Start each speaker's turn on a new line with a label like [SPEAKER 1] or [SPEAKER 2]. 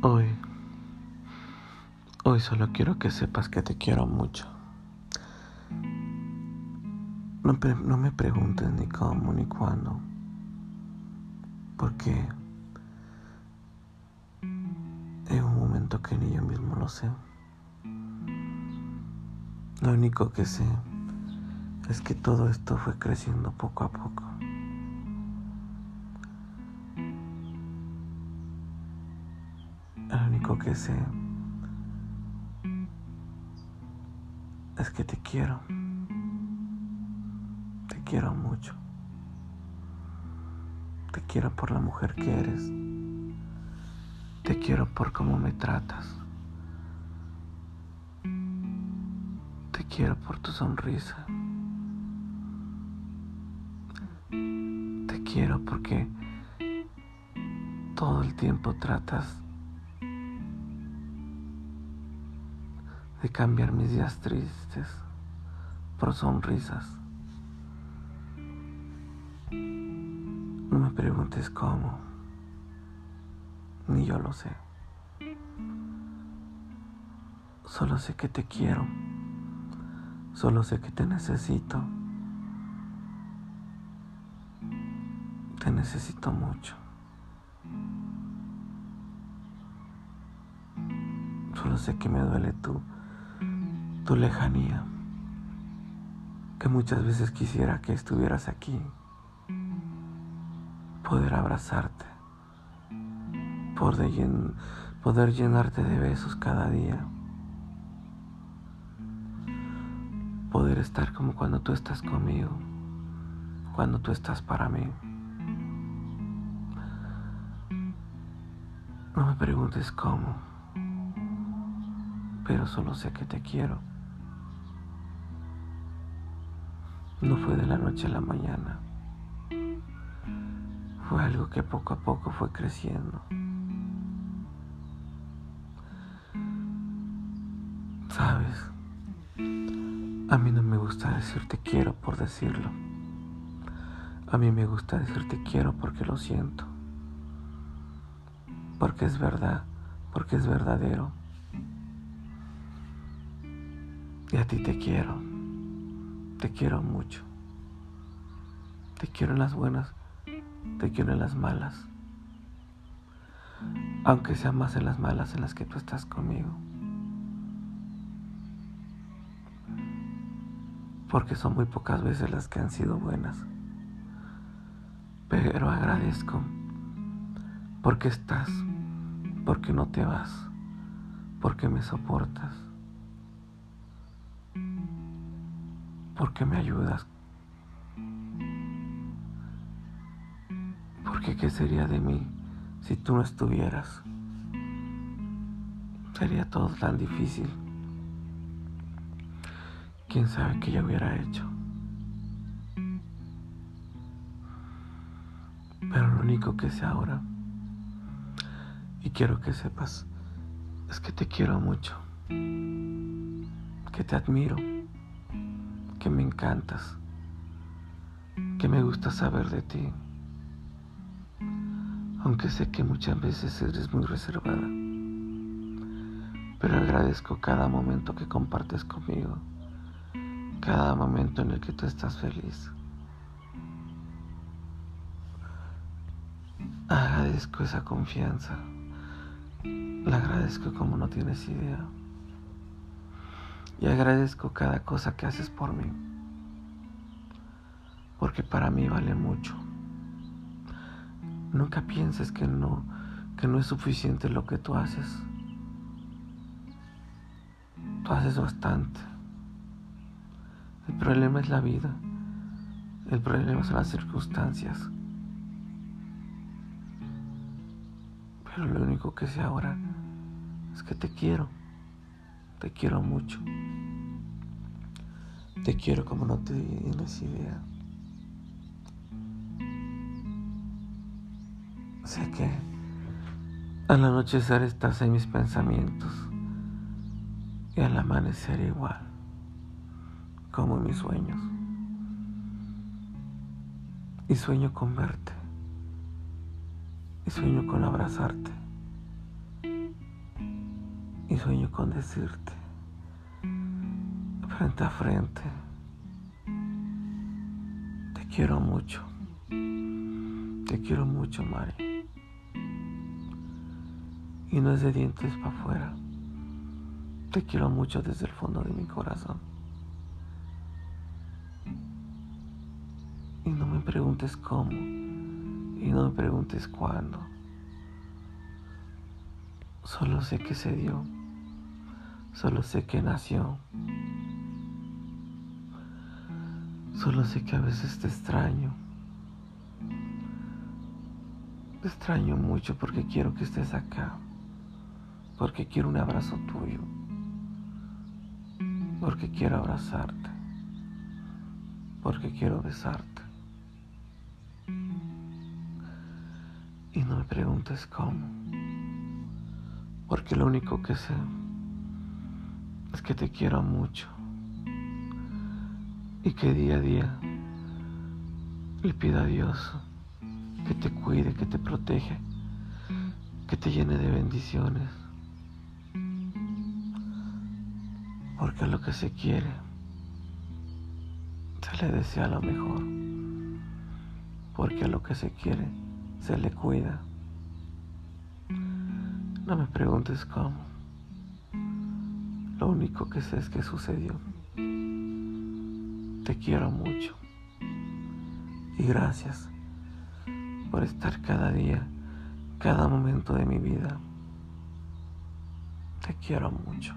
[SPEAKER 1] Hoy, hoy solo quiero que sepas que te quiero mucho. No, no, me preguntes ni cómo ni cuándo, porque en un momento que ni yo mismo lo sé. Lo único que sé es que todo esto fue creciendo poco a poco. Es que te quiero. Te quiero mucho. Te quiero por la mujer que eres. Te quiero por cómo me tratas. Te quiero por tu sonrisa. Te quiero porque todo el tiempo tratas de cambiar mis días tristes por sonrisas. No me preguntes cómo, ni yo lo sé. Solo sé que te quiero, solo sé que te necesito. Te necesito mucho. Solo sé que me duele tú tu lejanía, que muchas veces quisiera que estuvieras aquí, poder abrazarte, poder, llenarte de besos cada día, poder estar como cuando tú estás conmigo, cuando tú estás para mí. No me preguntes cómo, pero solo sé que te quiero. No fue de la noche a la mañana. Fue algo que poco a poco fue creciendo. Sabes, a mí no me gusta decirte quiero por decirlo. A mí me gusta decirte quiero porque lo siento. Porque es verdad, porque es verdadero. Y a ti te quiero. Te quiero mucho. Te quiero en las buenas, te quiero en las malas. Aunque sea más en las malas en las que tú estás conmigo. Porque son muy pocas veces las que han sido buenas. Pero agradezco porque estás, porque no te vas, porque me soportas. Porque me ayudas. Porque ¿qué sería de mí si tú no estuvieras? Sería todo tan difícil. ¿Quién sabe qué yo hubiera hecho? Pero lo único que sé ahora, y quiero que sepas, es que te quiero mucho, que te admiro que me encantas, que me gusta saber de ti, aunque sé que muchas veces eres muy reservada, pero agradezco cada momento que compartes conmigo, cada momento en el que tú estás feliz. Agradezco esa confianza, la agradezco como no tienes idea y agradezco cada cosa que haces por mí, porque para mí vale mucho. Nunca pienses que no, que no es suficiente lo que tú haces. Tú haces bastante. El problema es la vida. El problema son las circunstancias. Pero lo único que sé ahora es que te quiero. Te quiero mucho. Te quiero como no tienes idea. Sé que al anochecer estás en mis pensamientos y al amanecer igual, como en mis sueños. Y sueño con verte. Y sueño con abrazarte. Y sueño con decirte, frente a frente, te quiero mucho. Te quiero mucho, Mari. Y no es de dientes para afuera. Te quiero mucho desde el fondo de mi corazón. Y no me preguntes cómo. Y no me preguntes cuándo. Solo sé que se dio. Solo sé que nació. Solo sé que a veces te extraño. Te extraño mucho porque quiero que estés acá. Porque quiero un abrazo tuyo. Porque quiero abrazarte. Porque quiero besarte. Y no me preguntes cómo. Porque lo único que sé es que te quiero mucho y que día a día le pido a Dios que te cuide, que te protege, que te llene de bendiciones. Porque lo que se quiere se le desea lo mejor. Porque a lo que se quiere se le cuida. No me preguntes cómo. Lo único que sé es que sucedió. Te quiero mucho. Y gracias por estar cada día, cada momento de mi vida. Te quiero mucho.